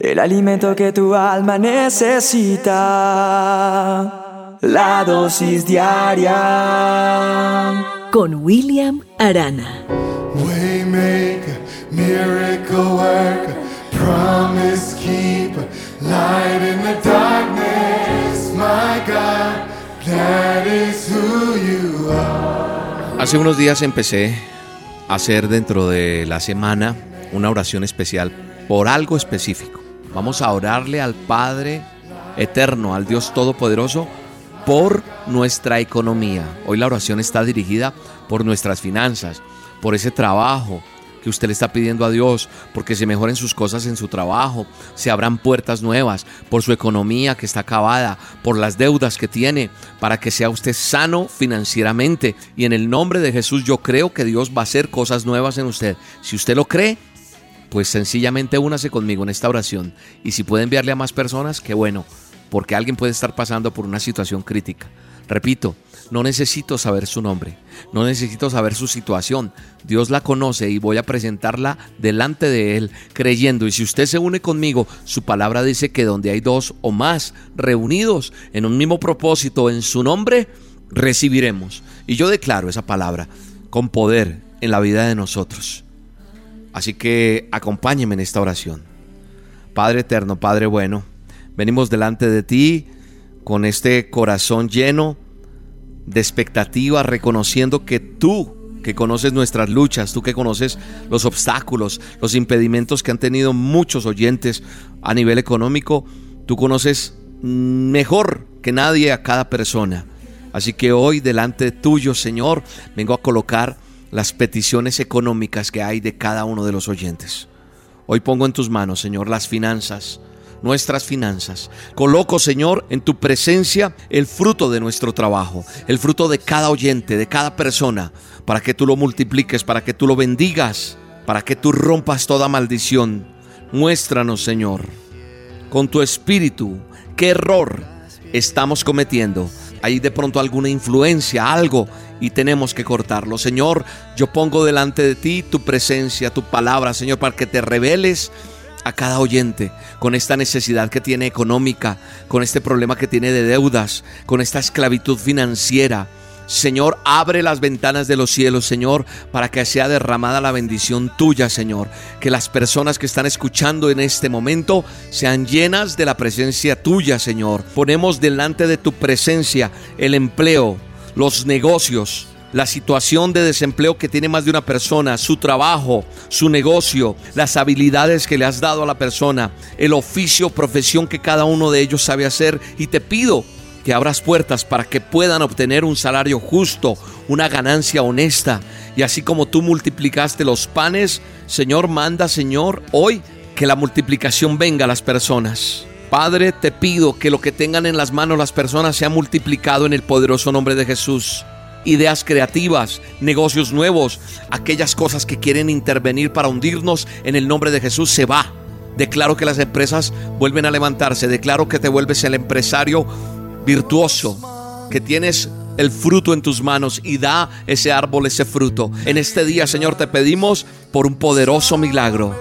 El alimento que tu alma necesita. La dosis diaria. Con William Arana. Waymaker, miracle worker, promise keeper, light in the darkness, my God, that is who you are. Hace unos días empecé a hacer dentro de la semana una oración especial por algo específico. Vamos a orarle al Padre Eterno, al Dios Todopoderoso, por nuestra economía. Hoy la oración está dirigida por nuestras finanzas, por ese trabajo que usted le está pidiendo a Dios, porque se mejoren sus cosas en su trabajo, se abran puertas nuevas, por su economía que está acabada, por las deudas que tiene, para que sea usted sano financieramente. Y en el nombre de Jesús yo creo que Dios va a hacer cosas nuevas en usted. Si usted lo cree, pues sencillamente únase conmigo en esta oración. Y si puede enviarle a más personas, qué bueno, porque alguien puede estar pasando por una situación crítica. Repito, no necesito saber su nombre, no necesito saber su situación. Dios la conoce y voy a presentarla delante de Él, creyendo. Y si usted se une conmigo, su palabra dice que donde hay dos o más reunidos en un mismo propósito en su nombre, recibiremos. Y yo declaro esa palabra con poder en la vida de nosotros. Así que acompáñeme en esta oración. Padre eterno, Padre bueno, venimos delante de ti con este corazón lleno de expectativa, reconociendo que tú, que conoces nuestras luchas, tú que conoces los obstáculos, los impedimentos que han tenido muchos oyentes a nivel económico, tú conoces mejor que nadie a cada persona. Así que hoy delante tuyo, Señor, vengo a colocar las peticiones económicas que hay de cada uno de los oyentes. Hoy pongo en tus manos, Señor, las finanzas, nuestras finanzas. Coloco, Señor, en tu presencia el fruto de nuestro trabajo, el fruto de cada oyente, de cada persona, para que tú lo multipliques, para que tú lo bendigas, para que tú rompas toda maldición. Muéstranos, Señor, con tu espíritu, qué error estamos cometiendo hay de pronto alguna influencia, algo, y tenemos que cortarlo. Señor, yo pongo delante de ti tu presencia, tu palabra, Señor, para que te reveles a cada oyente con esta necesidad que tiene económica, con este problema que tiene de deudas, con esta esclavitud financiera. Señor, abre las ventanas de los cielos, Señor, para que sea derramada la bendición tuya, Señor. Que las personas que están escuchando en este momento sean llenas de la presencia tuya, Señor. Ponemos delante de tu presencia el empleo, los negocios, la situación de desempleo que tiene más de una persona, su trabajo, su negocio, las habilidades que le has dado a la persona, el oficio, profesión que cada uno de ellos sabe hacer. Y te pido que abras puertas para que puedan obtener un salario justo, una ganancia honesta. Y así como tú multiplicaste los panes, Señor, manda, Señor, hoy que la multiplicación venga a las personas. Padre, te pido que lo que tengan en las manos las personas sea multiplicado en el poderoso nombre de Jesús. Ideas creativas, negocios nuevos, aquellas cosas que quieren intervenir para hundirnos en el nombre de Jesús se va. Declaro que las empresas vuelven a levantarse. Declaro que te vuelves el empresario virtuoso, que tienes el fruto en tus manos y da ese árbol ese fruto. En este día, Señor, te pedimos por un poderoso milagro,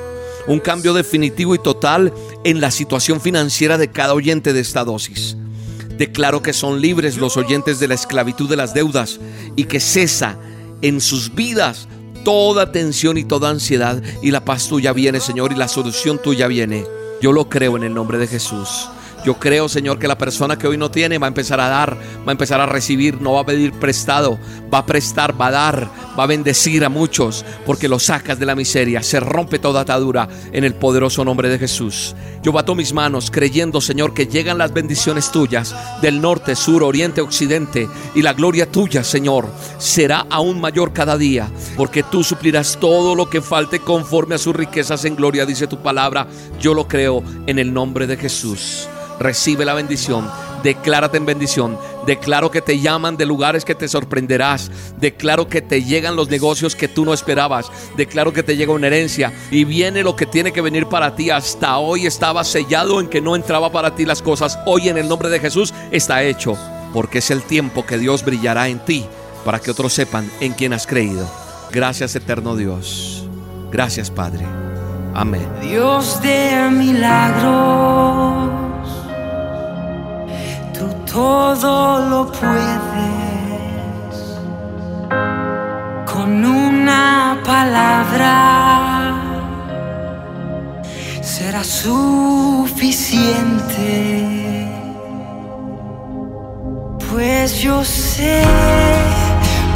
un cambio definitivo y total en la situación financiera de cada oyente de esta dosis. Declaro que son libres los oyentes de la esclavitud de las deudas y que cesa en sus vidas toda tensión y toda ansiedad y la paz tuya viene, Señor, y la solución tuya viene. Yo lo creo en el nombre de Jesús. Yo creo, Señor, que la persona que hoy no tiene va a empezar a dar, va a empezar a recibir, no va a pedir prestado, va a prestar, va a dar, va a bendecir a muchos, porque lo sacas de la miseria, se rompe toda atadura en el poderoso nombre de Jesús. Yo bato mis manos creyendo, Señor, que llegan las bendiciones tuyas del norte, sur, oriente, occidente, y la gloria tuya, Señor, será aún mayor cada día, porque tú suplirás todo lo que falte conforme a sus riquezas en gloria, dice tu palabra. Yo lo creo en el nombre de Jesús recibe la bendición. Declárate en bendición. Declaro que te llaman de lugares que te sorprenderás. Declaro que te llegan los negocios que tú no esperabas. Declaro que te llega una herencia y viene lo que tiene que venir para ti. Hasta hoy estaba sellado en que no entraba para ti las cosas. Hoy en el nombre de Jesús está hecho. Porque es el tiempo que Dios brillará en ti para que otros sepan en quién has creído. Gracias eterno Dios. Gracias Padre. Amén. Dios de milagros, todo lo puedes. Con una palabra será suficiente. Pues yo sé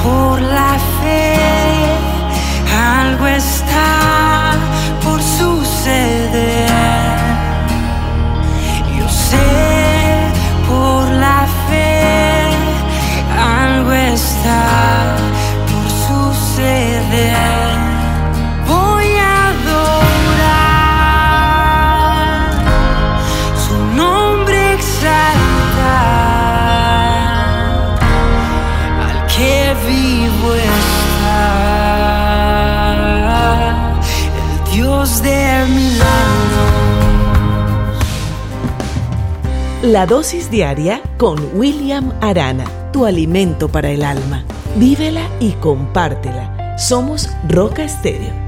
por la fe algo está vivo el Dios de. La dosis diaria con William Arana, tu alimento para el alma. Vívela y compártela. Somos Roca Estéreo